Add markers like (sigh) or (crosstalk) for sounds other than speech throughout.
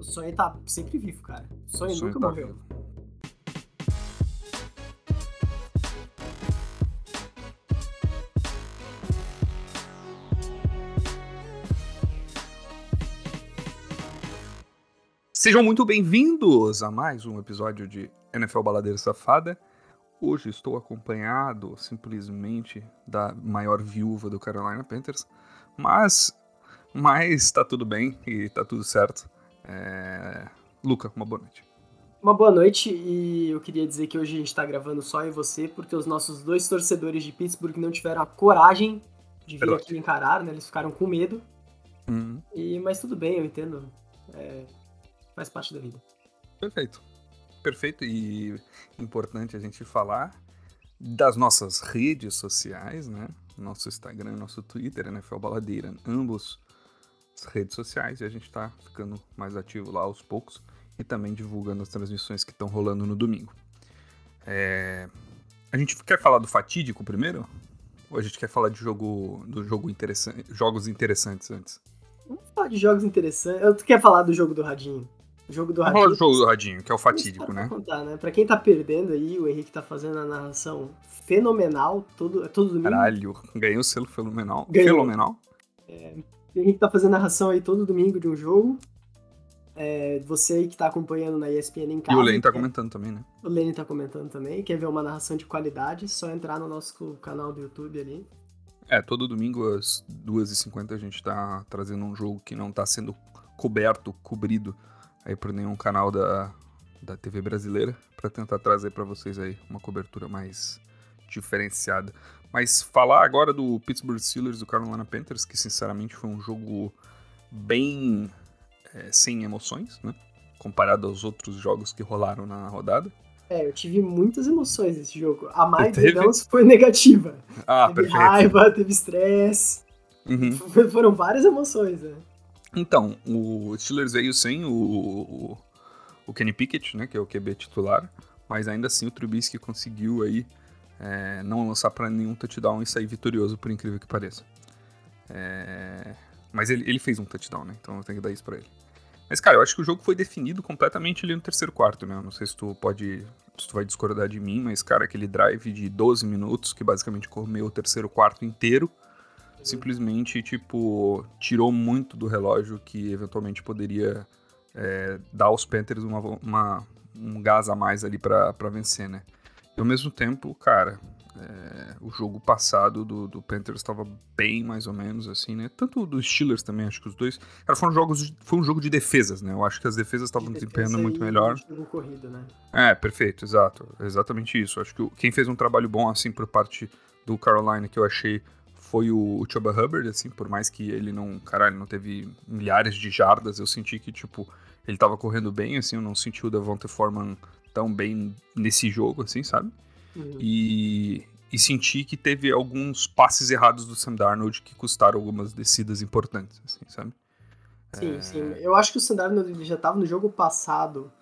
O sonho tá sempre vivo, cara. O sonho, o sonho nunca tá morreu. Vivo. Sejam muito bem-vindos a mais um episódio de NFL Baladeira Safada. Hoje estou acompanhado simplesmente da maior viúva do Carolina Panthers, mas mas tá tudo bem e tá tudo certo. É... Luca, uma boa noite. Uma boa noite e eu queria dizer que hoje a gente tá gravando só em você porque os nossos dois torcedores de Pittsburgh não tiveram a coragem de vir aqui encarar, né? Eles ficaram com medo. Uhum. E, mas tudo bem, eu entendo. É, faz parte da vida. Perfeito perfeito e importante a gente falar das nossas redes sociais, né? Nosso Instagram, nosso Twitter, NFL Baladeira, ambos redes sociais, e a gente está ficando mais ativo lá aos poucos e também divulgando as transmissões que estão rolando no domingo. É... A gente quer falar do fatídico primeiro? Ou a gente quer falar de jogo, do jogo interessante, jogos interessantes antes? Vamos falar de jogos interessantes. Eu quer falar do jogo do Radinho? O jogo do Radinho. o jogo do Radinho, que é o fatídico, né? Contar, né? Pra quem tá perdendo aí, o Henrique tá fazendo a narração fenomenal todo, todo domingo. Caralho, ganhei o selo fenomenal. Ganhou. Fenomenal. É, o Henrique tá fazendo a narração aí todo domingo de um jogo. É, você aí que tá acompanhando na ESPN em casa. E o Lane tá comentando também, né? O Lane tá comentando também. Quer ver uma narração de qualidade? Só entrar no nosso canal do YouTube ali. É, todo domingo às 2h50 a gente tá trazendo um jogo que não tá sendo coberto, cobrido aí por nenhum canal da, da TV brasileira para tentar trazer para vocês aí uma cobertura mais diferenciada. Mas falar agora do Pittsburgh Steelers do Carolina Panthers, que sinceramente foi um jogo bem é, sem emoções, né? Comparado aos outros jogos que rolaram na rodada. É, eu tive muitas emoções nesse jogo. A mais delas foi negativa. Ah, teve perfeito. raiva, teve estresse. Uhum. Foram várias emoções, né? Então, o Steelers veio sem o, o, o, Kenny Pickett, né, que é o QB titular, mas ainda assim o Trubisky conseguiu aí é, não lançar para nenhum touchdown e sair vitorioso, por incrível que pareça. É, mas ele, ele fez um touchdown, né, então eu tenho que dar isso para ele. Mas, cara, eu acho que o jogo foi definido completamente ali no terceiro quarto, né? Eu não sei se tu pode. Se tu vai discordar de mim, mas, cara, aquele drive de 12 minutos, que basicamente comeu o terceiro quarto inteiro, simplesmente, tipo, tirou muito do relógio que eventualmente poderia é, dar aos Panthers uma, uma, um gás a mais ali para vencer, né? E ao mesmo tempo, cara, é, o jogo passado do, do Panthers estava bem mais ou menos assim, né? Tanto dos Steelers também, acho que os dois. Cara, foram jogos de, foi um jogo de defesas, né? Eu acho que as defesas estavam desempenhando muito melhor. Corrido, né? É, perfeito, exato. Exatamente isso. Acho que quem fez um trabalho bom assim por parte do Carolina que eu achei foi o, o Chuba Hubbard, assim, por mais que ele não, caralho, não teve milhares de jardas, eu senti que, tipo, ele tava correndo bem, assim, eu não senti o Devonta Foreman tão bem nesse jogo, assim, sabe? Uhum. E, e senti que teve alguns passes errados do Sam Darnold que custaram algumas descidas importantes, assim, sabe? Sim, é... sim. Eu acho que o Sam Darnold já tava no jogo passado.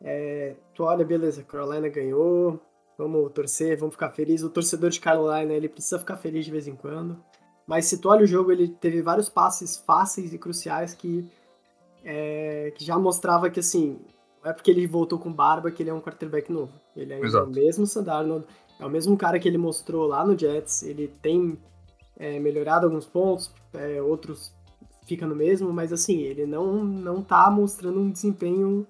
É, tu olha, beleza, Carolina ganhou, Vamos torcer, vamos ficar felizes. O torcedor de Carolina, ele precisa ficar feliz de vez em quando. Mas se tu olha o jogo, ele teve vários passes fáceis e cruciais que, é, que já mostrava que, assim, não é porque ele voltou com barba que ele é um quarterback novo. Ele é Exato. o mesmo Sandarno, é o mesmo cara que ele mostrou lá no Jets. Ele tem é, melhorado alguns pontos, é, outros fica no mesmo, mas assim, ele não, não tá mostrando um desempenho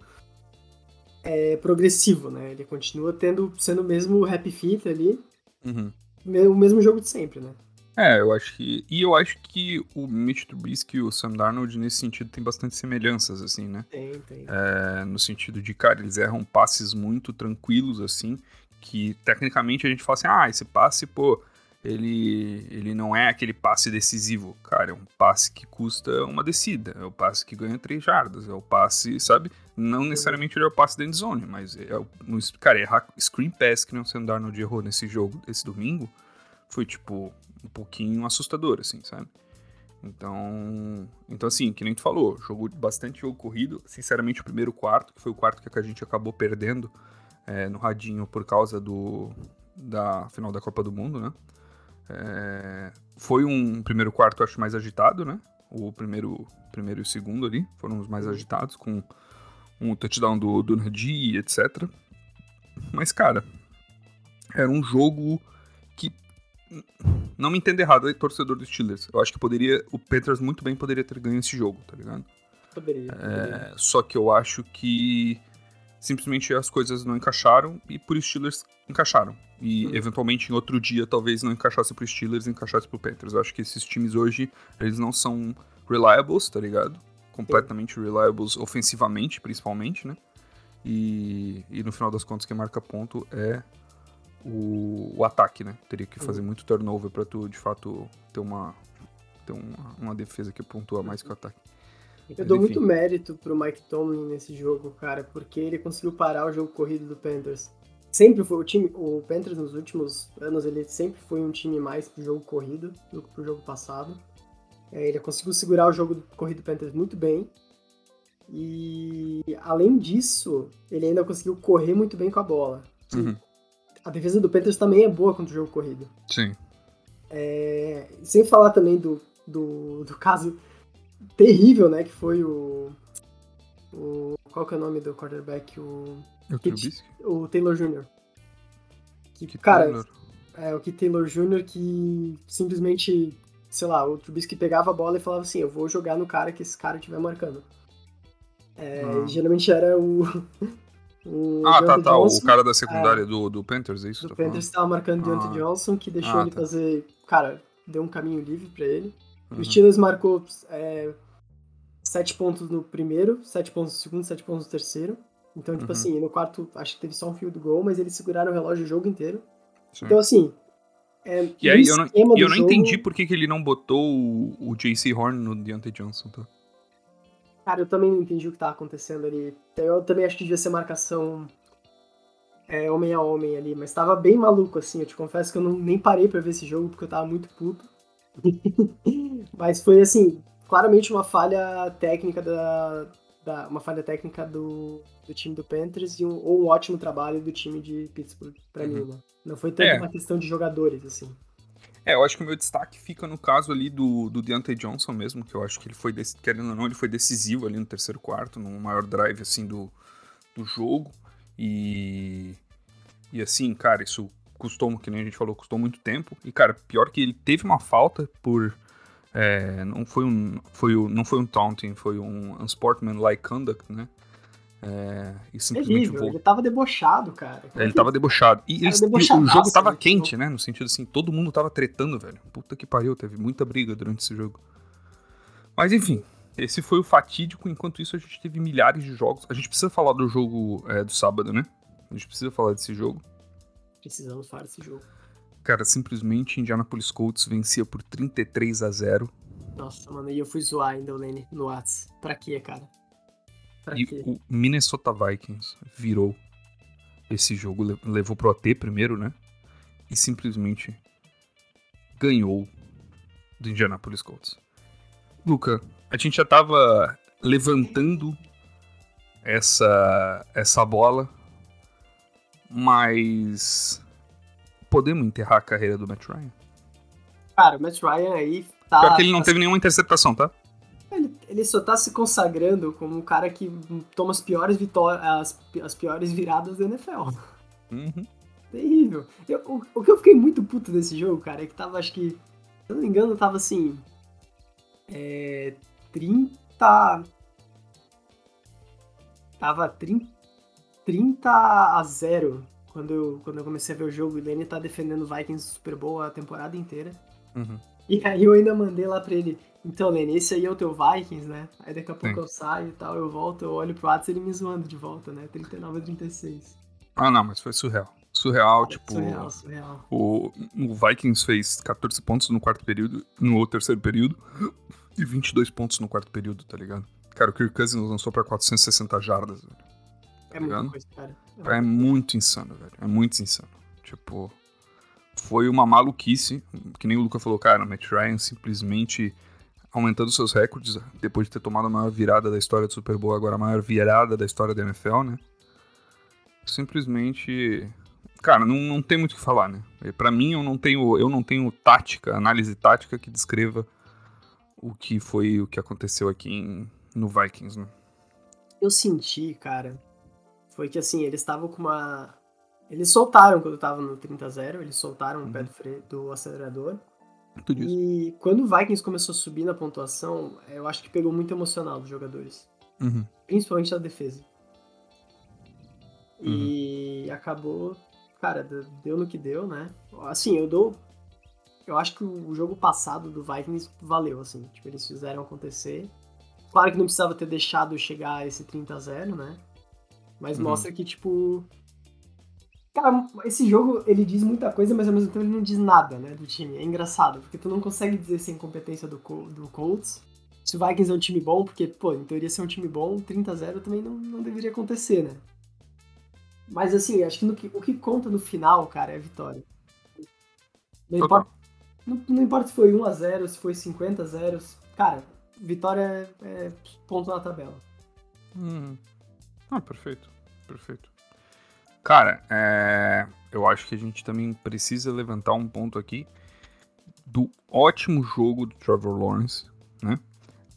é, progressivo, né? Ele continua tendo, sendo o mesmo happy fit ali, uhum. o mesmo jogo de sempre, né? É, eu acho que. E eu acho que o Mitch Trubisky e o Sam Darnold, nesse sentido, tem bastante semelhanças, assim, né? Tem, tem. É, no sentido de, cara, eles erram passes muito tranquilos, assim, que tecnicamente a gente fala assim, ah, esse passe, pô, ele, ele não é aquele passe decisivo. Cara, é um passe que custa uma descida, é o passe que ganha três jardas, é o passe, sabe? Não necessariamente ele é o passe da endzone, mas é o, cara, errar screen pass que não Sam Darnold errou nesse jogo, esse domingo, foi, tipo, um pouquinho assustador, assim, sabe? Então, então assim, que nem tu falou, jogou bastante jogo corrido. Sinceramente, o primeiro quarto, que foi o quarto que a gente acabou perdendo é, no radinho por causa do da final da Copa do Mundo, né? É, foi um primeiro quarto, acho, mais agitado, né? O primeiro, primeiro e o segundo ali foram os mais agitados, com um touchdown do, do Najee, etc. Mas, cara, era um jogo que. Não me entenda errado, é torcedor dos Steelers. Eu acho que poderia. O Peters muito bem poderia ter ganho esse jogo, tá ligado? Poderia. É, só que eu acho que simplesmente as coisas não encaixaram e por Steelers encaixaram. E uhum. eventualmente em outro dia talvez não encaixasse pro Steelers e encaixasse pro Panthers. Eu acho que esses times hoje, eles não são reliables, tá ligado? Completamente Sim. reliables ofensivamente, principalmente, né? E, e no final das contas quem marca ponto é o, o ataque, né? Teria que fazer uhum. muito turnover para tu de fato ter uma ter uma, uma defesa que pontua mais que o ataque. Eu dou muito mérito pro Mike Tomlin nesse jogo, cara, porque ele conseguiu parar o jogo corrido do Panthers. Sempre foi o time, o Panthers nos últimos anos, ele sempre foi um time mais pro jogo corrido do que pro jogo passado. É, ele conseguiu segurar o jogo corrido do Panthers muito bem. E além disso, ele ainda conseguiu correr muito bem com a bola. Uhum. A defesa do Panthers também é boa contra o jogo corrido. Sim. É, sem falar também do, do, do caso terrível, né? Que foi o. o qual que é o nome do quarterback? O. O, o Taylor Jr. Que, que cara, Taylor. é o que Taylor Jr. que simplesmente, sei lá, o Trubisky pegava a bola e falava assim: Eu vou jogar no cara que esse cara estiver marcando. É, ah. Geralmente era o. (laughs) o ah, tá, tá. Johnson, o cara da secundária é, do, do Panthers, é isso? Do tá Panthers estava marcando o Deontay ah. Johnson, que deixou ah, ele tá. fazer. Cara, deu um caminho livre para ele. Uhum. O Steelers marcou é, 7 pontos no primeiro, 7 pontos no segundo, 7 pontos no terceiro. Então, tipo uhum. assim, no quarto, acho que teve só um field goal, mas eles seguraram o relógio o jogo inteiro. Sim. Então, assim. É, e aí, eu não, eu não jogo... entendi por que, que ele não botou o, o JC Horn no Deontay Johnson, tá? Cara, eu também não entendi o que tava acontecendo ali. Eu também acho que devia ser marcação é, homem a homem ali, mas tava bem maluco, assim. Eu te confesso que eu não, nem parei pra ver esse jogo porque eu tava muito puto. (laughs) Mas foi assim, claramente uma falha técnica da, da uma falha técnica do, do time do Panthers e um, ou um ótimo trabalho do time de Pittsburgh para uhum. mim, né? Não foi tanto é. uma questão de jogadores assim. É, eu acho que o meu destaque fica no caso ali do, do Deontay Johnson mesmo, que eu acho que ele foi, querendo ou não, ele foi decisivo ali no terceiro quarto, no maior drive, assim, do, do jogo. E, e assim, cara, isso custou, que nem a gente falou, custou muito tempo. E, cara, pior que ele teve uma falta por. É, não foi um. Foi o, não foi um taunting, foi um unsportmanlike conduct, né? É, e simplesmente Terrível, ele tava debochado, cara. É, ele tava debochado. E, eles, e o jogo tava quente, né? No sentido assim, todo mundo tava tretando, velho. Puta que pariu, teve muita briga durante esse jogo. Mas enfim, esse foi o fatídico. Enquanto isso, a gente teve milhares de jogos. A gente precisa falar do jogo é, do sábado, né? A gente precisa falar desse jogo. Precisamos falar desse jogo. Cara, simplesmente Indianapolis Colts vencia por 33 a 0. Nossa, mano, e eu fui zoar ainda o Lenny no Whats. Pra quê, cara? Pra e quê? o Minnesota Vikings virou esse jogo, levou pro AT primeiro, né? E simplesmente ganhou do Indianapolis Colts. Luca, a gente já tava levantando essa essa bola mas. Podemos enterrar a carreira do Matt Ryan? Cara, o Matt Ryan aí tá. Pior que ele não teve nenhuma interceptação, tá? Ele, só tá se consagrando como um cara que toma as piores vitórias, as, as piores viradas da NFL. Uhum. Terrível. Eu, o, o, que eu fiquei muito puto desse jogo, cara, é que tava, acho que. Se eu não me engano, tava assim. É. 30. Tava 30. 30 a 0 quando eu, quando eu comecei a ver o jogo. E Lenny tá defendendo o Vikings Super Bowl a temporada inteira. Uhum. E aí eu ainda mandei lá pra ele, então, Lenny, esse aí é o teu Vikings, né? Aí daqui a pouco Sim. eu saio e tal, eu volto, eu olho pro WhatsApp e ele me zoando de volta, né? 39 a 36. Ah, não, mas foi surreal. Surreal, tipo. Surreal, surreal. O, o Vikings fez 14 pontos no quarto período, no terceiro período, e 22 pontos no quarto período, tá ligado? Cara, o Kirk Cousins lançou pra 460 jardas, velho. Tá é ligado? Coisa, cara. É, é muito insano, velho. É muito insano. Tipo, foi uma maluquice. Que nem o Luca falou, cara, o Matt Ryan simplesmente aumentando seus recordes depois de ter tomado a maior virada da história do Super Bowl, agora a maior virada da história da NFL, né? Simplesmente. Cara, não, não tem muito o que falar, né? para mim, eu não tenho eu não tenho tática, análise tática que descreva o que foi o que aconteceu aqui em, no Vikings, né? Eu senti, cara, foi que assim, eles estavam com uma. Eles soltaram quando tava no 30-0, eles soltaram uhum. o pé do, freio, do acelerador. Tudo e isso. quando o Vikings começou a subir na pontuação, eu acho que pegou muito emocional dos jogadores. Uhum. Principalmente da defesa. Uhum. E acabou. Cara, deu no que deu, né? Assim, eu dou. Eu acho que o jogo passado do Vikings valeu, assim. Tipo, eles fizeram acontecer. Claro que não precisava ter deixado chegar a esse 30 a 0, né? Mas uhum. mostra que, tipo. Cara, esse jogo ele diz muita coisa, mas ao mesmo tempo ele não diz nada, né, do time. É engraçado, porque tu não consegue dizer sem competência do, do Colts. Se o Vikings é um time bom, porque, pô, em teoria ser um time bom, 30 a 0 também não, não deveria acontecer, né? Mas assim, acho que, no, o que conta no final, cara, é a vitória. Não importa, não, não importa se foi 1 a 0 se foi 50 a 0 Cara, vitória é, é ponto na tabela. Hum. Ah, perfeito. Perfeito. Cara, é... eu acho que a gente também precisa levantar um ponto aqui do ótimo jogo do Trevor Lawrence, né?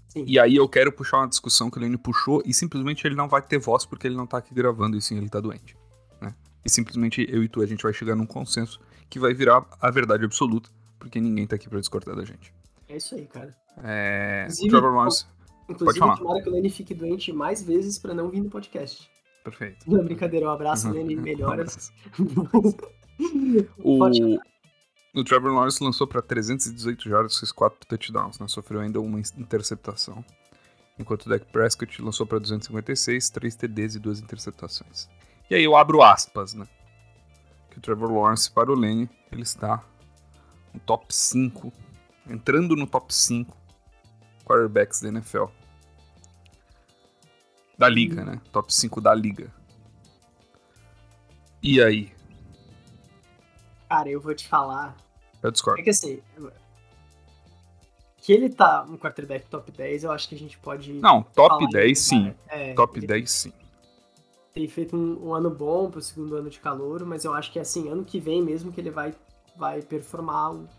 Sim. E aí eu quero puxar uma discussão que o Lane puxou e simplesmente ele não vai ter voz porque ele não tá aqui gravando e sim ele tá doente, né? E simplesmente eu e tu a gente vai chegar num consenso que vai virar a verdade absoluta, porque ninguém tá aqui para discordar da gente. É isso aí, cara. É... o Trevor Lawrence Inclusive, tomara que o Lenny fique doente mais vezes pra não vir no podcast. Perfeito. Não, brincadeira, um abraço, uhum. Lenny, melhoras. (laughs) o... o Trevor Lawrence lançou para 318 jardas, fez 4 touchdowns, né? Sofreu ainda uma interceptação. Enquanto o Dak Prescott lançou para 256, 3 TDs e 2 interceptações. E aí eu abro aspas, né? Que o Trevor Lawrence para o Lenny, ele está no top 5, entrando no top 5 quarterbacks da NFL. Da liga, né? Top 5 da liga. E aí? Cara, eu vou te falar. Eu discordo. É que assim. Que ele tá no quarterback top 10, eu acho que a gente pode. Não, top 10 sim. É, top 10 sim. Tem feito um, um, ano bom pro segundo ano de calor, mas eu acho que assim, ano que vem mesmo que ele vai, vai performar o,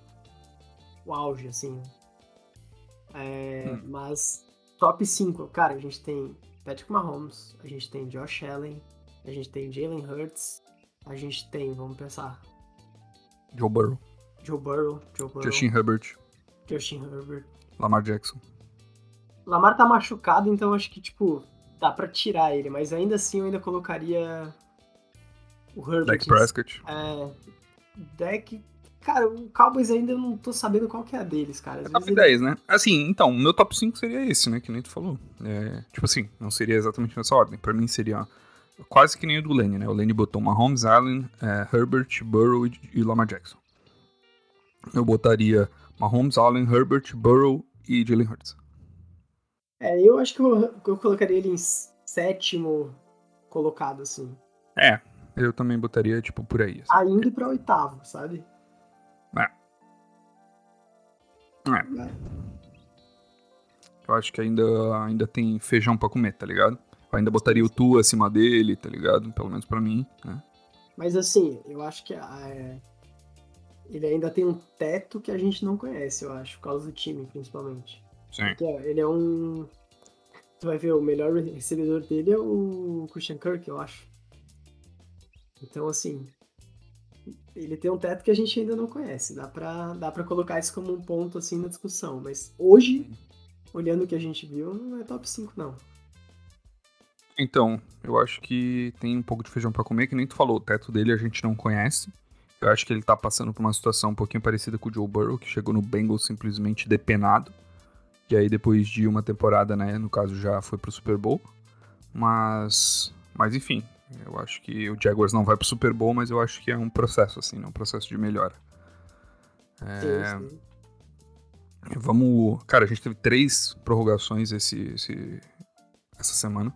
o auge, assim. É, hum. Mas top 5, cara, a gente tem Patrick Mahomes, a gente tem Josh Allen, a gente tem Jalen Hurts, a gente tem, vamos pensar. Joe Burrow. Joe Burrow, Joe Burrow. Justin Herbert. Justin Herbert. Lamar Jackson. Lamar tá machucado, então acho que, tipo, dá pra tirar ele, mas ainda assim eu ainda colocaria o Herbert. Dak Prescott. É, Dak Cara, o Cowboys ainda eu não tô sabendo qual que é a deles, cara. Às é top 10, ele... né? Assim, então, meu top 5 seria esse, né? Que nem tu falou. É, tipo assim, não seria exatamente nessa ordem. Pra mim seria quase que nem o do Lenny, né? O Lenny botou Mahomes, Allen, é, Herbert, Burrow e Lamar Jackson. Eu botaria Mahomes, Allen, Herbert, Burrow e Jalen Hurts. É, eu acho que eu, eu colocaria ele em sétimo colocado, assim. É, eu também botaria, tipo, por aí. Assim. Ainda pra oitavo, sabe? É. Eu acho que ainda, ainda tem feijão pra comer, tá ligado? Eu ainda botaria o Tu acima dele, tá ligado? Pelo menos pra mim, né? Mas assim, eu acho que é... ele ainda tem um teto que a gente não conhece, eu acho, por causa do time, principalmente. Sim. Porque, ele é um. Tu vai ver, o melhor recebedor dele é o Christian Kirk, eu acho. Então, assim, ele tem um teto que a gente ainda não conhece. Dá pra, dá pra colocar isso como um ponto assim na discussão. Mas hoje, olhando o que a gente viu, não é top 5, não. Então, eu acho que tem um pouco de feijão para comer, que nem tu falou, o teto dele a gente não conhece. Eu acho que ele tá passando por uma situação um pouquinho parecida com o Joe Burrow, que chegou no Bengals simplesmente depenado. E aí depois de uma temporada, né, no caso já foi pro Super Bowl. Mas, mas enfim, eu acho que o Jaguars não vai pro Super Bowl, mas eu acho que é um processo, assim, né? um processo de melhora. É... Sim, sim. Vamos. Cara, a gente teve três prorrogações esse, esse, essa semana.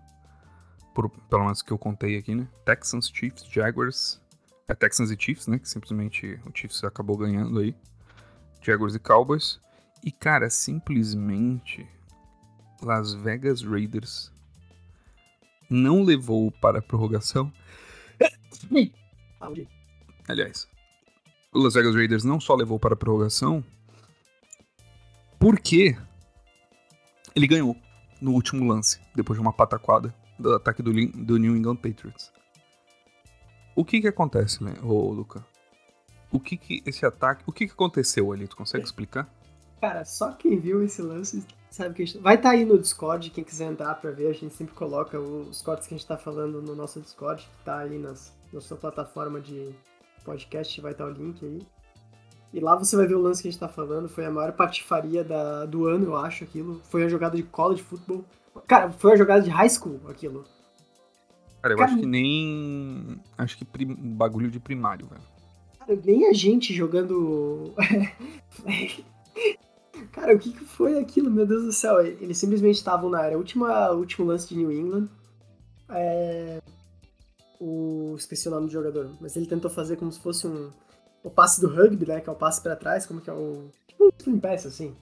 Por, pelo menos que eu contei aqui, né? Texans, Chiefs, Jaguars. É Texans e Chiefs, né? Que simplesmente o Chiefs acabou ganhando aí. Jaguars e Cowboys. E, cara, simplesmente Las Vegas Raiders não levou para a prorrogação. Aliás, o Las Vegas Raiders não só levou para a prorrogação, porque ele ganhou no último lance, depois de uma pataquada do ataque do, do New England Patriots. O que que acontece, né, ô, Luca? O que que esse ataque, o que que aconteceu ali? Tu consegue explicar? Cara, só quem viu esse lance sabe que gente... vai estar tá aí no Discord, quem quiser entrar para ver, a gente sempre coloca os cortes que a gente tá falando no nosso Discord, que tá aí nas, na sua plataforma de podcast, vai estar tá o link aí. E lá você vai ver o lance que a gente tá falando, foi a maior patifaria da, do ano, eu acho, aquilo. Foi a jogada de college football. Cara, foi a jogada de high school, aquilo. Cara, eu Cara, acho que nem. Acho que prim... bagulho de primário, velho. Cara, nem a gente jogando. (laughs) Cara, o que, que foi aquilo? Meu Deus do céu. Eles simplesmente estavam na área. Última, último lance de New England. É... O... Esqueci o nome do jogador. Mas ele tentou fazer como se fosse um. O passe do rugby, né? Que é o passe para trás. Como que é o. Tipo um spin pass, assim.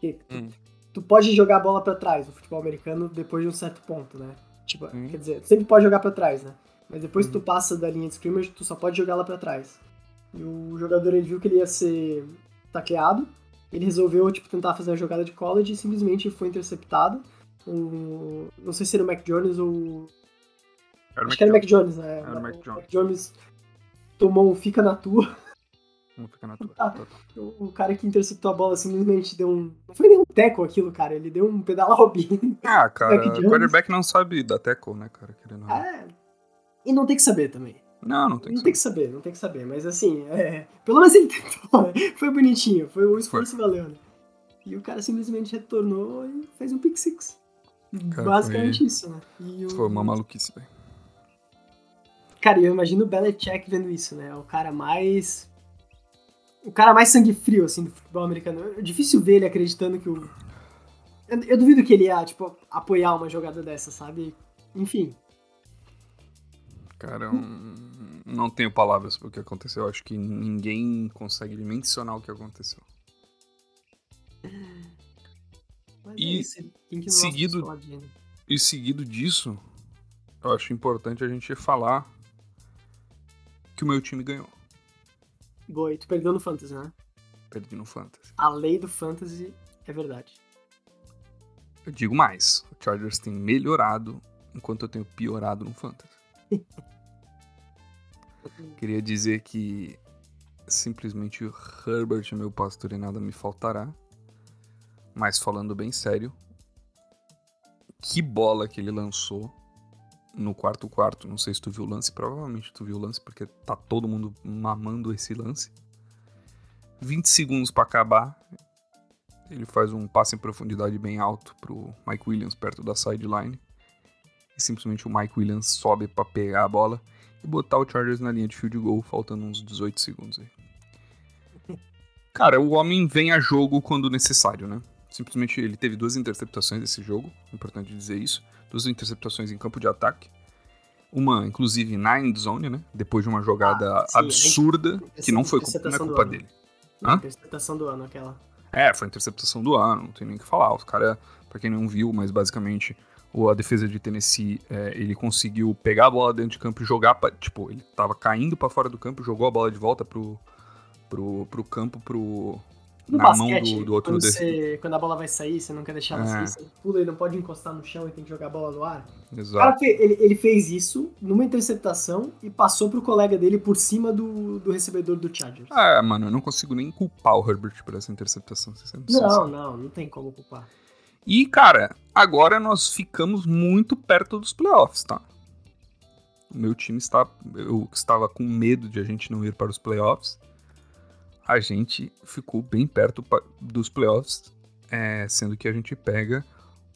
Que hum. tu, tu, pode jogar a bola para trás no futebol americano depois de um certo ponto, né? Tipo, hum. quer dizer, tu sempre pode jogar para trás, né? Mas depois hum. que tu passa da linha de scrimmage, tu só pode jogar lá para trás. E o jogador ele viu que ele ia ser tacleado ele resolveu tipo, tentar fazer a jogada de college e simplesmente foi interceptado. Um, não sei se era o Mac Jones ou. Era Acho que era o Mac Jones, né? Era o Mac Jones. Mac Jones tomou um fica na tua. Um fica na tua. Ah, o, o, cara que interceptou a bola simplesmente deu um. Não foi nem um teco aquilo, cara. Ele deu um pedala Robin. Ah, (laughs) cara, o quarterback não sabe dar teco, né, cara? Querendo... É. E não tem que saber também. Não, não tem que não saber. tem que saber, não tem que saber. Mas assim, é, pelo menos ele tentou? (laughs) Foi bonitinho, foi o esforço foi. valeu, né? E o cara simplesmente retornou e fez um pick six. Cara, Basicamente foi... isso, né? E Foi uma maluquice, velho. Cara, eu imagino o Belichick vendo isso, né? O cara mais. O cara mais sangue frio, assim, do futebol americano. É difícil ver ele acreditando que o. Eu, eu duvido que ele ia, tipo, apoiar uma jogada dessa, sabe? Enfim. Cara, um não tenho palavras para o que aconteceu. Acho que ninguém consegue mencionar o que aconteceu. Mas e é seguido e seguido disso, eu acho importante a gente falar que o meu time ganhou. Boa, e tu perdeu no Fantasy, né? Perdi no Fantasy. A lei do Fantasy é verdade. Eu digo mais, o Chargers tem melhorado enquanto eu tenho piorado no Fantasy. (laughs) Queria dizer que simplesmente Herbert meu pastor e nada me faltará. Mas falando bem sério, que bola que ele lançou no quarto quarto. Não sei se tu viu o lance, provavelmente tu viu o lance porque tá todo mundo mamando esse lance. 20 segundos para acabar, ele faz um passe em profundidade bem alto pro Mike Williams perto da sideline. E simplesmente o Mike Williams sobe para pegar a bola e botar o Chargers na linha de field goal, faltando uns 18 segundos aí. (laughs) Cara, o homem vem a jogo quando necessário, né? Simplesmente ele teve duas interceptações nesse jogo, importante dizer isso. Duas interceptações em campo de ataque. Uma, inclusive, na end zone, né? Depois de uma jogada ah, sim, absurda, que não foi culpa, não é culpa dele. Hã? Interceptação do ano, aquela. É, foi a interceptação do ano, não tem nem o que falar. Os cara, pra quem não viu, mas basicamente a defesa de Tennessee, é, ele conseguiu pegar a bola dentro de campo e jogar, pra, tipo, ele tava caindo para fora do campo, jogou a bola de volta pro, pro, pro campo, pro, no na basquete, mão do, do outro quando, você, quando a bola vai sair, você não quer deixar ela é. sair, você pula e não pode encostar no chão e tem que jogar a bola no ar. Exato. Cara, ele, ele fez isso numa interceptação e passou pro colega dele por cima do, do recebedor do Chargers. Ah, mano, eu não consigo nem culpar o Herbert por essa interceptação. Não, não, não tem como culpar. E, cara, agora nós ficamos muito perto dos playoffs, tá? O meu time está. Eu estava com medo de a gente não ir para os playoffs. A gente ficou bem perto dos playoffs, é, sendo que a gente pega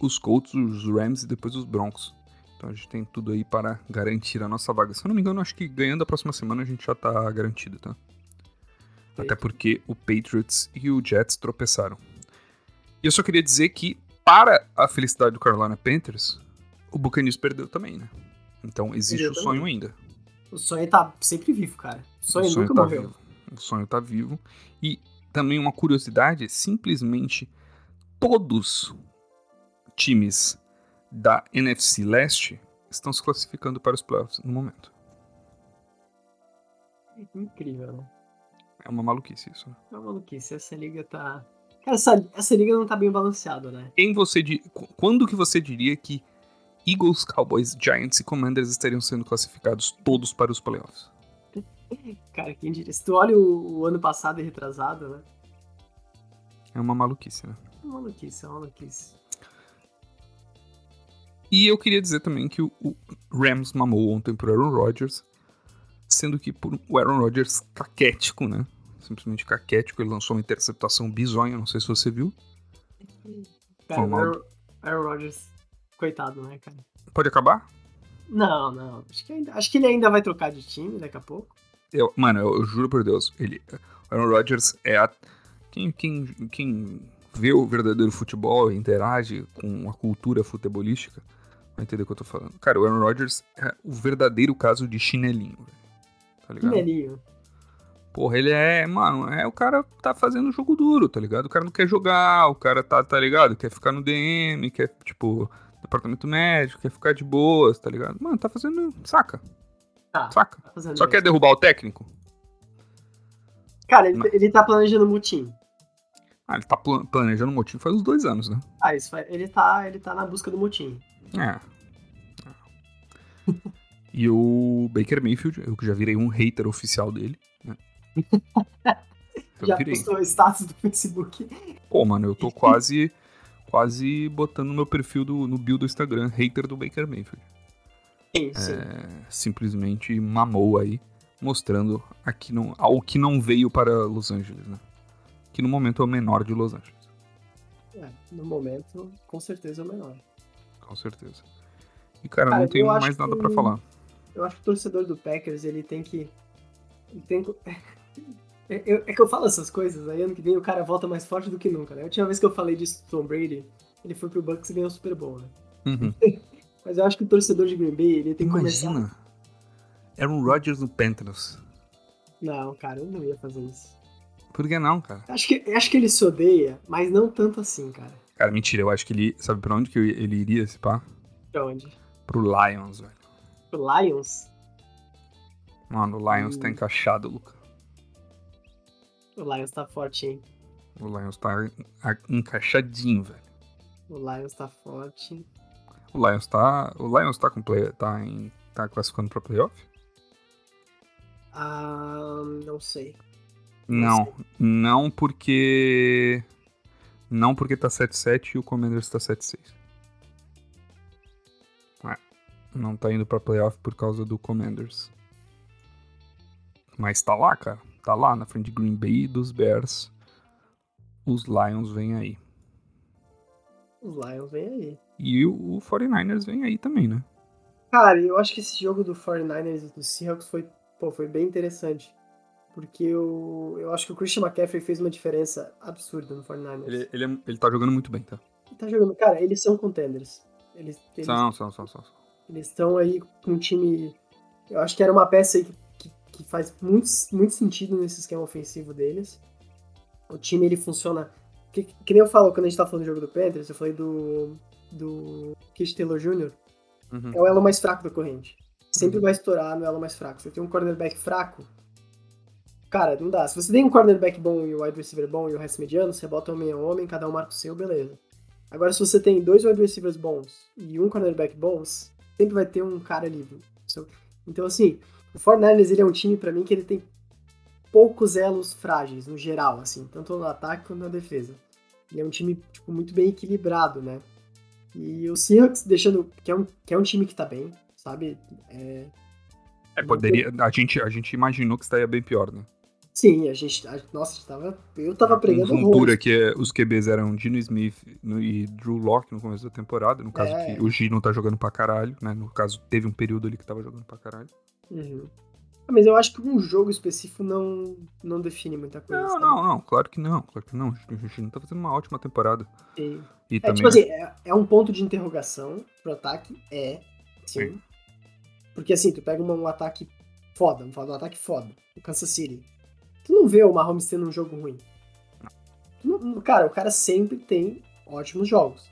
os Colts, os Rams e depois os Broncos. Então a gente tem tudo aí para garantir a nossa vaga. Se eu não me engano, acho que ganhando a próxima semana a gente já tá garantido, tá? Até porque o Patriots e o Jets tropeçaram. E eu só queria dizer que para a felicidade do Carolina Panthers, o Buccaneers perdeu também, né? Então existe o sonho também. ainda. O sonho tá sempre vivo, cara. O sonho, o sonho nunca tá morreu. Vivo. O sonho tá vivo. E também uma curiosidade, simplesmente todos times da NFC Leste estão se classificando para os playoffs no momento. Incrível, né? É uma maluquice isso. É uma maluquice. Essa liga tá Cara, essa, essa liga não tá bem balanceada, né? Quem você quando que você diria que Eagles, Cowboys, Giants e Commanders estariam sendo classificados todos para os playoffs? (laughs) Cara, quem diria? Se tu olha o, o ano passado e retrasado, né? É uma maluquice, né? É uma maluquice, é uma maluquice. E eu queria dizer também que o, o Rams mamou ontem por Aaron Rodgers, sendo que por o Aaron Rodgers caquético, né? Simplesmente caquético, ele lançou uma interceptação bizonha, não sei se você viu. Cara, o Aaron, Aaron Rodgers, coitado, né, cara? Pode acabar? Não, não. Acho que, ainda, acho que ele ainda vai trocar de time daqui a pouco. Eu, mano, eu, eu juro por Deus, ele, o Aaron Rodgers é a, quem, quem, quem vê o verdadeiro futebol e interage com a cultura futebolística vai entender o que eu tô falando. Cara, o Aaron Rodgers é o verdadeiro caso de chinelinho, Tá ligado? Chinelinho. Porra, ele é, mano, é o cara tá fazendo jogo duro, tá ligado? O cara não quer jogar, o cara tá, tá ligado? Quer ficar no DM, quer, tipo, departamento médico, quer ficar de boas, tá ligado? Mano, tá fazendo, saca? Tá, saca? Tá Só quer derrubar o técnico? Cara, ele, Mas... ele tá planejando mutim. Ah, ele tá planejando motim faz uns dois anos, né? Ah, isso faz... ele tá, ele tá na busca do motim. É. e o Baker Mayfield, eu que já virei um hater oficial dele, né? (laughs) já postou status do Facebook. Pô, mano, eu tô quase quase botando meu perfil do, no bio do Instagram, hater do Baker Mayfield. Sim, sim. É, simplesmente mamou aí, mostrando aqui não, ao que não veio para Los Angeles, né? Que no momento é o menor de Los Angeles. É, no momento, com certeza é o menor. Com certeza. E, cara, cara não tenho mais nada para falar. Eu acho que o torcedor do Packers, ele tem que... Ele tem que... É, é, que eu falo essas coisas, aí ano que vem o cara volta mais forte do que nunca, né? A última vez que eu falei disso do Tom Brady, ele foi pro Bucks e ganhou o Super Bowl, né? Uhum. (laughs) Mas eu acho que o torcedor de Green Bay, ele tem que Imagina. começar... Aaron Rodgers no Panthers. Não, cara, eu não ia fazer isso. Por que não, cara? Acho que, acho que ele se odeia, mas não tanto assim, cara. Cara, mentira, eu acho que ele. Sabe pra onde que ele iria, esse pá? Pra onde? Pro Lions, velho. Pro Lions? Mano, o Lions hum. tá encaixado, Luca. O Lions tá forte, hein? O Lions tá encaixadinho, velho. O Lions tá forte. O Lions tá. O Lions tá com play, tá, em, tá classificando pra playoff? Ah, não sei. Não, não, não porque. Não porque tá 7-7 e o Commanders tá 7-6. É, não tá indo pra playoff por causa do Commanders. Mas tá lá, cara. Tá lá na frente de Green Bay e dos Bears. Os Lions vêm aí. Os Lions vêm aí. E o 49ers vem aí também, né? Cara, eu acho que esse jogo do 49ers e do Seahawks foi, pô, foi bem interessante. Porque eu, eu acho que o Christian McCaffrey fez uma diferença absurda no 49ers. Ele, ele, é, ele tá jogando muito bem, tá? Ele tá jogando. Cara, eles são contenders. Eles, eles são, são, são, são. Eles estão aí com um time. Eu acho que era uma peça aí que que faz muito, muito sentido nesse esquema ofensivo deles. O time ele funciona. Que, que nem eu falo quando a gente tá falando do jogo do Panthers, eu falei do. do Kit Taylor Jr. Uhum. É o elo mais fraco da corrente. Sempre uhum. vai estourar no elo mais fraco. Você tem um cornerback fraco. Cara, não dá. Se você tem um cornerback bom e o um wide receiver bom e o resto mediano, você bota homem a homem, cada um marca o seu, beleza. Agora, se você tem dois wide receivers bons e um cornerback bons, sempre vai ter um cara livre. Então, assim, o 49ers ele é um time para mim que ele tem poucos elos frágeis no geral, assim, tanto no ataque quanto na defesa. Ele é um time tipo, muito bem equilibrado, né? E o Seahawks deixando que é um, que é um time que tá bem, sabe? É, é poderia. A gente, a gente imaginou que estaria bem pior, né? Sim, a gente. A, nossa, tava, eu tava pregando um Vultura, que é, os QBs eram Gino Smith no, e Drew Locke no começo da temporada. No caso é. que o Gino tá jogando pra caralho, né? No caso, teve um período ali que tava jogando pra caralho. Uhum. Mas eu acho que um jogo específico não, não define muita coisa. Não, sabe? não, não, claro que não, claro que não. Gente não tá fazendo uma ótima temporada. E, e é, também... tipo assim, é, é, um ponto de interrogação pro ataque, é, sim. sim. Porque assim, tu pega um ataque foda, vamos falar um ataque foda, o Kansas City. Tu não vê o Mahomes tendo um jogo ruim. Não, cara, o cara sempre tem ótimos jogos.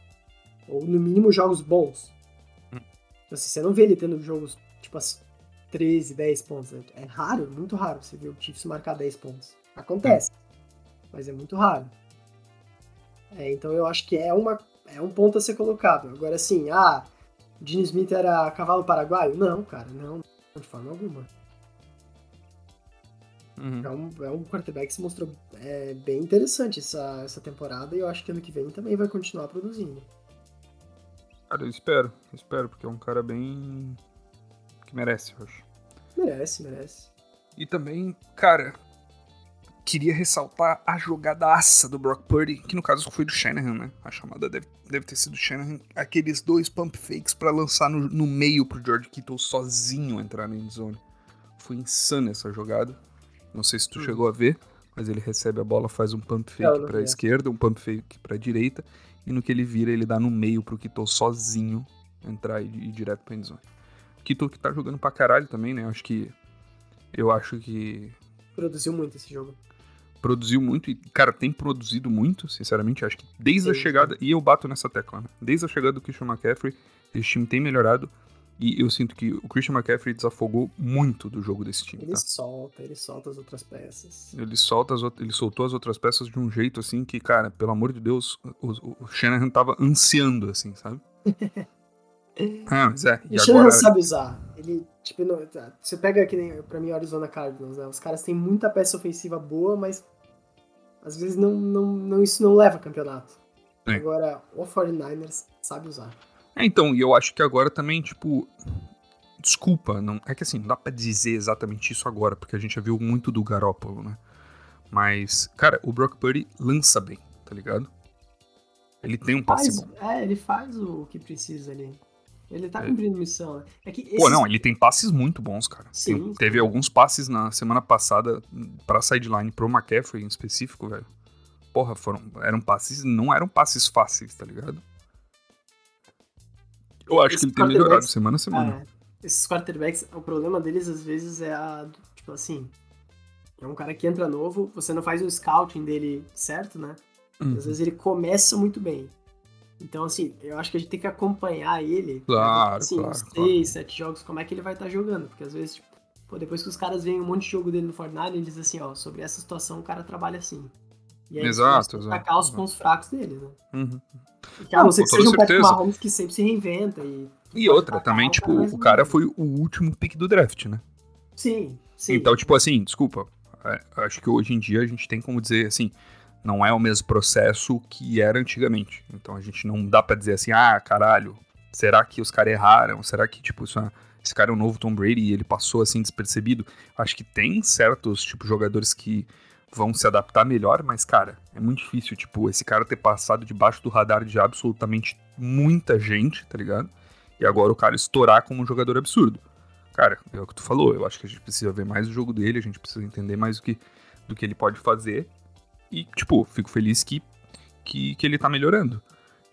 Ou no mínimo jogos bons. Hum. Então, assim, você não vê ele tendo jogos, tipo assim, 13, 10 pontos. É raro, muito raro você ver o Chiefs marcar 10 pontos. Acontece, mas é muito raro. É, então eu acho que é, uma, é um ponto a ser colocado. Agora, assim, ah, Gene Smith era cavalo paraguaio? Não, cara, não, de forma alguma. Uhum. É, um, é um quarterback que se mostrou é, bem interessante essa, essa temporada e eu acho que ano que vem também vai continuar produzindo. Cara, eu espero, eu espero, porque é um cara bem. Merece, acho. Merece, merece. E também, cara, queria ressaltar a jogadaça do Brock Purdy, que no caso foi do Shanahan, né? A chamada deve, deve ter sido do Shanahan. Aqueles dois pump fakes para lançar no, no meio pro George Kittle sozinho entrar na endzone. Foi insana essa jogada. Não sei se tu uhum. chegou a ver, mas ele recebe a bola, faz um pump fake para a esquerda, um pump fake para a direita, e no que ele vira, ele dá no meio pro Kittle sozinho entrar e ir direto pra endzone. Kittle que tá jogando pra caralho também, né? Acho que. Eu acho que. Produziu muito esse jogo. Produziu muito e, cara, tem produzido muito, sinceramente. Acho que desde sim, a chegada. Sim. E eu bato nessa tecla, né? Desde a chegada do Christian McCaffrey, esse time tem melhorado. E eu sinto que o Christian McCaffrey desafogou muito do jogo desse time. Ele tá? solta, ele solta as outras peças. Ele solta as, ele soltou as outras peças de um jeito assim que, cara, pelo amor de Deus, o, o Shanahan tava ansiando, assim, sabe? (laughs) ah, mas é. E o Shanahan sabe usar. Ele, tipo, não, tá, você pega aqui nem pra mim Arizona Cardinals, né? Os caras têm muita peça ofensiva boa, mas às vezes não, não, não isso não leva a campeonato. É. Agora, o 49ers sabe usar. É, então, e eu acho que agora também, tipo. Desculpa, não, é que assim, não dá pra dizer exatamente isso agora, porque a gente já viu muito do Garópolo, né? Mas, cara, o Brock Purdy lança bem, tá ligado? Ele tem um passe faz, bom. É, ele faz o que precisa ali. Ele tá é. cumprindo missão. Né? É que esses... Pô, não, ele tem passes muito bons, cara. Sim, tem, teve alguns passes na semana passada pra sideline pro McCaffrey em específico, velho. Porra, foram, eram passes, não eram passes fáceis, tá ligado? Eu acho que ele tem melhorado semana a semana. É, esses quarterbacks, o problema deles às vezes é a. Tipo assim. É um cara que entra novo, você não faz o scouting dele certo, né? Uhum. Às vezes ele começa muito bem. Então, assim, eu acho que a gente tem que acompanhar ele. Claro, assim, claro. Uns seis, sete jogos, como é que ele vai estar tá jogando. Porque às vezes, tipo, pô, depois que os caras veem um monte de jogo dele no Fortnite, eles dizem assim, ó, sobre essa situação o cara trabalha assim. E aí exato, exato. atacar os pontos fracos deles, né? Uhum. a não ser que seja um Patrick Mahomes que sempre se reinventa. E, e outra, também, tipo, o cara foi o último pick do draft, né? Sim, sim. Então, tipo assim, desculpa. É, acho que hoje em dia a gente tem como dizer assim, não é o mesmo processo que era antigamente. Então a gente não dá para dizer assim, ah, caralho, será que os caras erraram? Será que, tipo, isso é, esse cara é o novo Tom Brady e ele passou assim despercebido? Acho que tem certos, tipo, jogadores que vão se adaptar melhor, mas, cara, é muito difícil, tipo, esse cara ter passado debaixo do radar de absolutamente muita gente, tá ligado? E agora o cara estourar como um jogador absurdo. Cara, é o que tu falou, eu acho que a gente precisa ver mais o jogo dele, a gente precisa entender mais o que, do que ele pode fazer. E, tipo, fico feliz que, que, que ele tá melhorando.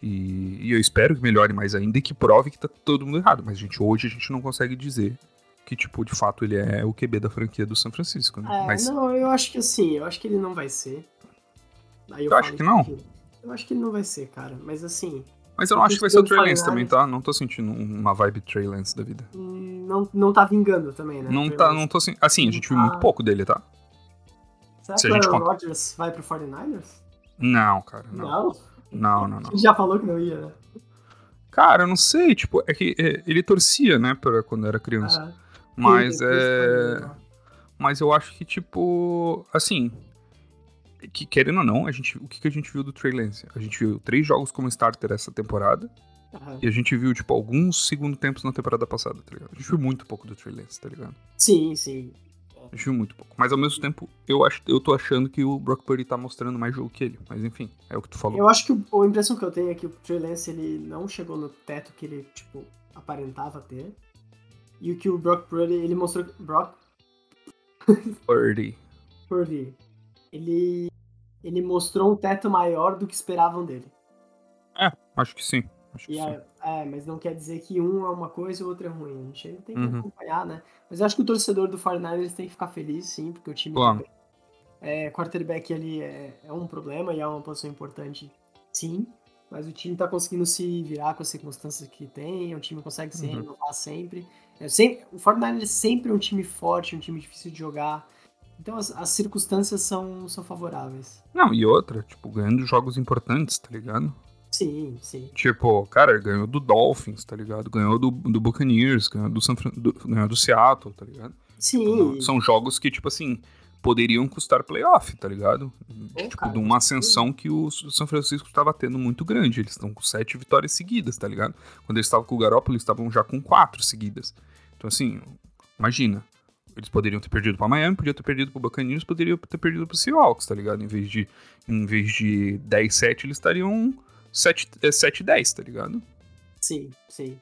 E, e, eu espero que melhore mais ainda e que prove que tá todo mundo errado. Mas, gente, hoje a gente não consegue dizer que, tipo, de fato ele é o QB da franquia do São Francisco, né? É, Mas... Não, eu acho que assim, eu acho que ele não vai ser. Aí eu, acho que não? Que, eu acho que ele não vai ser, cara. Mas assim. Mas eu não acho que vai ser o Trey Lance também, tá? Não tô sentindo uma vibe Trey Lance da vida. Hum, não, não tá vingando também, né? Não tá, não tô assim. Assim, a gente viu muito tá pouco dele, tá? Será Se que o Aaron. Rodgers vai pro 49ers? Não, cara. Não? Não, não, não. não. (laughs) Já falou que não ia, né? Cara, eu não sei, tipo, é que é, ele torcia, né, pra quando era criança. Ah. Mas é. Mas eu acho que, tipo. Assim. Que, querendo ou não, a gente, o que, que a gente viu do Trey Lance? A gente viu três jogos como starter essa temporada. Uhum. E a gente viu, tipo, alguns segundo tempos na temporada passada, tá ligado? A gente viu muito pouco do Trey Lance, tá ligado? Sim, sim. A viu muito pouco. Mas ao mesmo tempo, eu, acho, eu tô achando que o Brock Purdy tá mostrando mais jogo que ele. Mas enfim, é o que tu falou. Eu acho que a impressão que eu tenho é que o Trey Lance, ele não chegou no teto que ele, tipo, aparentava ter. E o que o Brock Purdy, ele mostrou... Brock? (laughs) Purdy. Purdy. Ele, ele mostrou um teto maior do que esperavam dele. É, acho que sim. Acho que sim. É, mas não quer dizer que um é uma coisa e o outro é ruim. A gente tem que uhum. acompanhar, né? Mas eu acho que o torcedor do 49ers tem que ficar feliz, sim, porque o time... Claro. É, quarterback ali é, é um problema e é uma posição importante, sim. Mas o time tá conseguindo se virar com as circunstâncias que tem, o time consegue se uhum. renovar sempre. É sempre, o Fortnite sempre é um time forte, um time difícil de jogar. Então as, as circunstâncias são, são favoráveis. Não, e outra, tipo, ganhando jogos importantes, tá ligado? Sim, sim. Tipo, cara, ganhou do Dolphins, tá ligado? Ganhou do, do Buccaneers, ganhou do, San Fran... do, ganhou do Seattle, tá ligado? Sim. Tipo, são jogos que, tipo assim, poderiam custar playoff, tá ligado? Pô, tipo, cara, de uma ascensão que o São Francisco estava tendo muito grande. Eles estão com sete vitórias seguidas, tá ligado? Quando eles estavam com o Garoppolo, eles estavam já com quatro seguidas. Então, assim, imagina. Eles poderiam ter perdido para Miami, podiam ter perdido para o Buccaneers, poderiam ter perdido para o Seahawks, tá ligado? Em vez de, em vez de 10-7, eles estariam 7-10, tá ligado? Sim, sim.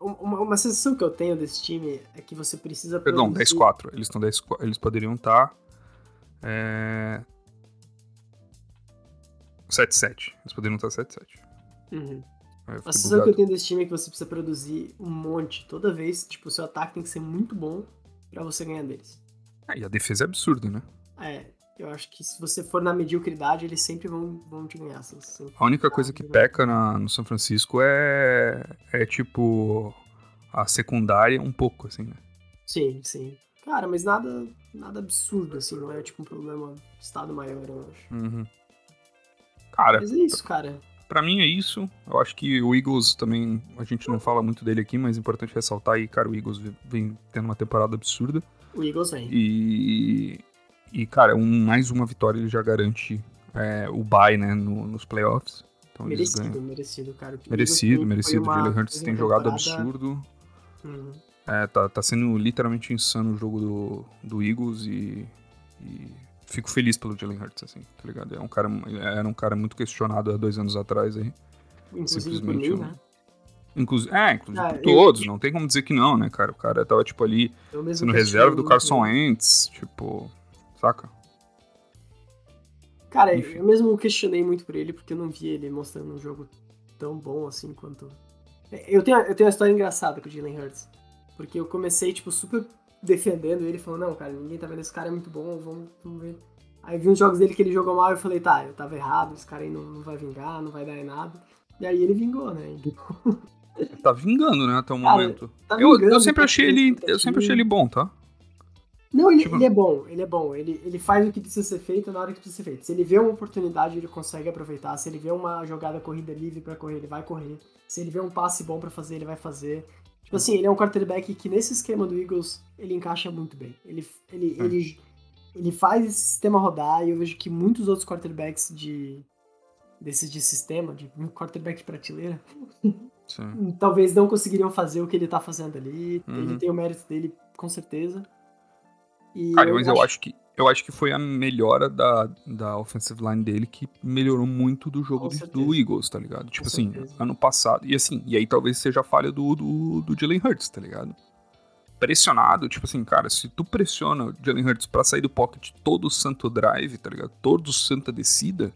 Uma, uma sensação que eu tenho desse time é que você precisa. Perdão, produzir- 10-4. Eles estão 10 Eles poderiam estar. É... 7-7. Eles poderiam estar 7-7. Uhum. A sensação que eu bugado. tenho desse time é que você precisa produzir um monte toda vez. Tipo, o seu ataque tem que ser muito bom pra você ganhar deles. É, e a defesa é absurda, né? É, eu acho que se você for na mediocridade, eles sempre vão, vão te ganhar. A única coisa que peca na, no São Francisco é, é tipo a secundária um pouco, assim, né? Sim, sim. Cara, mas nada, nada absurdo, assim, não é tipo um problema de estado maior, eu acho. Uhum. Cara, Mas é isso, cara. pra mim é isso. Eu acho que o Eagles também, a gente não fala muito dele aqui, mas é importante ressaltar aí, cara, o Eagles vem tendo uma temporada absurda. O Eagles vem. E, e cara, um, mais uma vitória ele já garante é, o bye, né, no- nos playoffs. Então Merecido, merecido, cara. Merecido, merecido. O Jalen Hurts tem jogado absurdo. Uhum. É, tá, tá sendo literalmente insano o jogo do, do Eagles e, e fico feliz pelo Jalen Hurts, assim, tá ligado? É um cara, era um cara muito questionado há dois anos atrás aí. Inclusive por mim, um- né? Inclusive, é, inclusive Ah, por eu- todos, não tem como dizer que não, né, cara? O cara tava, tipo, ali Eu sendo reserva do Carson ele. Wentz, tipo, saca? Cara, Enfim. eu mesmo questionei muito por ele, porque eu não vi ele mostrando um jogo tão bom assim quanto. Eu tenho, eu tenho uma história engraçada com o Jalen Hurts. Porque eu comecei, tipo, super defendendo ele, falando, não, cara, ninguém tá vendo esse cara é muito bom, vamos, vamos ver. Aí vi uns jogos dele que ele jogou mal e eu falei, tá, eu tava errado, esse cara aí não, não vai vingar, não vai dar em nada. E aí ele vingou, né? (laughs) Tá vingando, né, até o Cara, momento. Tá Eu, vingando, eu sempre tá achei ele, eu sempre achei ele bom, tá? Não, ele, Tipo- ele é bom, ele é bom. Ele, ele faz o que precisa ser feito na hora que precisa ser feito. Se ele vê uma oportunidade, ele consegue aproveitar. Se ele vê uma jogada corrida livre pra correr, ele vai correr. Se ele vê um passe bom pra fazer, ele vai fazer. Tipo assim, ele é um quarterback que nesse esquema do Eagles, ele encaixa muito bem. Ele, ele, É. ele, ele faz esse sistema rodar e eu vejo que muitos outros quarterbacks de desses de sistema, de quarterback de prateleira, (laughs) talvez não conseguiriam fazer o que ele tá fazendo ali. Uhum. Ele tem o mérito dele, com certeza. E Cara, mas eu acho que eu acho que foi a melhora da, da offensive line dele que melhorou muito do jogo do, do Eagles, tá ligado? Tipo assim, certeza. ano passado. E assim, e aí talvez seja a falha do, do, do Jalen Hurts, tá ligado? Pressionado, tipo assim, cara, se tu pressiona o Jalen Hurts pra sair do pocket todo o santo drive, tá ligado? Todo o santa descida,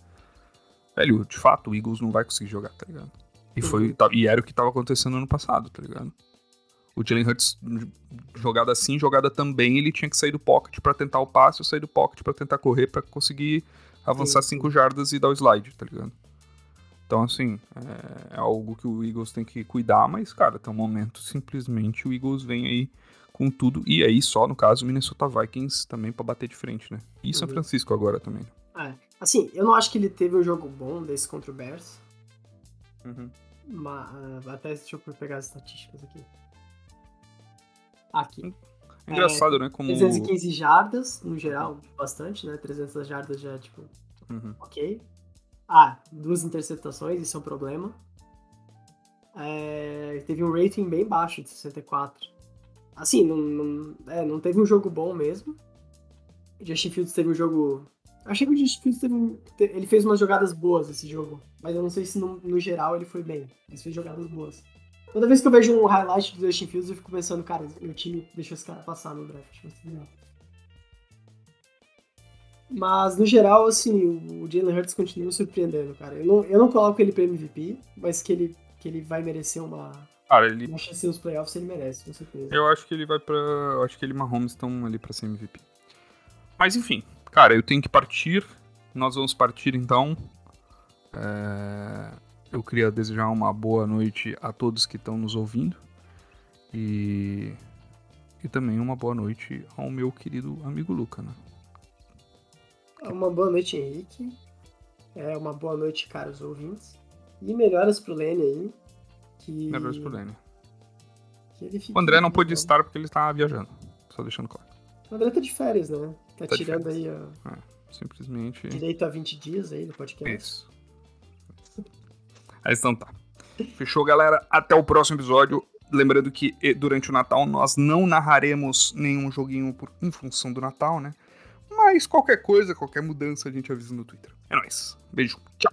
velho, de fato, o Eagles não vai conseguir jogar, tá ligado? E, foi, Uhum. e era o que tava acontecendo ano passado, tá ligado? O Jalen Hurts, jogada assim, jogada também, ele tinha que sair do pocket pra tentar o passe, ou sair do pocket pra tentar correr pra conseguir avançar Sim, sim. 5 jardas e dar o slide, tá ligado? Então, assim, é, é algo que o Eagles tem que cuidar, mas, cara, até o momento, simplesmente o Eagles vem aí com tudo. E aí, só no caso, o Minnesota Vikings também pra bater de frente, né? E São Uhum. Francisco agora também. É. Assim, eu não acho que ele teve um jogo bom desse contra o Bears. Uhum. Mas, ah, até deixa eu pegar as estatísticas aqui. Aqui. É engraçado, né? Como. 315 jardas, no geral, bastante, né? 300 jardas já, tipo, Uhum. ok. Ah, duas interceptações, isso é um problema. É, teve um rating bem baixo, de 64. Assim, não, não, é, não teve um jogo bom mesmo. O Justin Fields teve um jogo... Achei que o Justin Fields teve um, ele fez umas jogadas boas esse jogo. Mas eu não sei se no, no geral ele foi bem. Mas fez jogadas boas. Toda vez que eu vejo um highlight do Justin Fields, eu fico pensando, cara, meu time deixou esse cara passar no draft. Legal. Mas, no geral, assim, o Jalen Hurts continua surpreendendo, cara. Eu não, eu não coloco ele pra MVP, mas que ele, que ele vai merecer uma, Cara, ele. uma chance nos playoffs, ele merece, com certeza. Eu acho que ele vai pra. Eu acho que ele e Mahomes estão ali pra ser MVP. Mas enfim, cara, eu tenho que partir. Nós vamos partir então. É, Eu queria desejar uma boa noite a todos que estão nos ouvindo. E. E também uma boa noite ao meu querido amigo Luca, né? Uma boa noite, Henrique. É uma boa noite, caros ouvintes. E melhoras pro Lene aí. Que... Melhoras pro Lene. O André não pôde estar porque ele tá viajando. Só deixando claro. O André tá de férias, né? Tá, tá tirando aí a... É, simplesmente... Direito a 20 dias aí no podcast. Isso. Aí então tá. Fechou, galera. Até o próximo episódio. Lembrando que durante o Natal nós não narraremos nenhum joguinho por, em função do Natal, né? Mas qualquer coisa, qualquer mudança a gente avisa no Twitter. É nóis. Beijo. Tchau.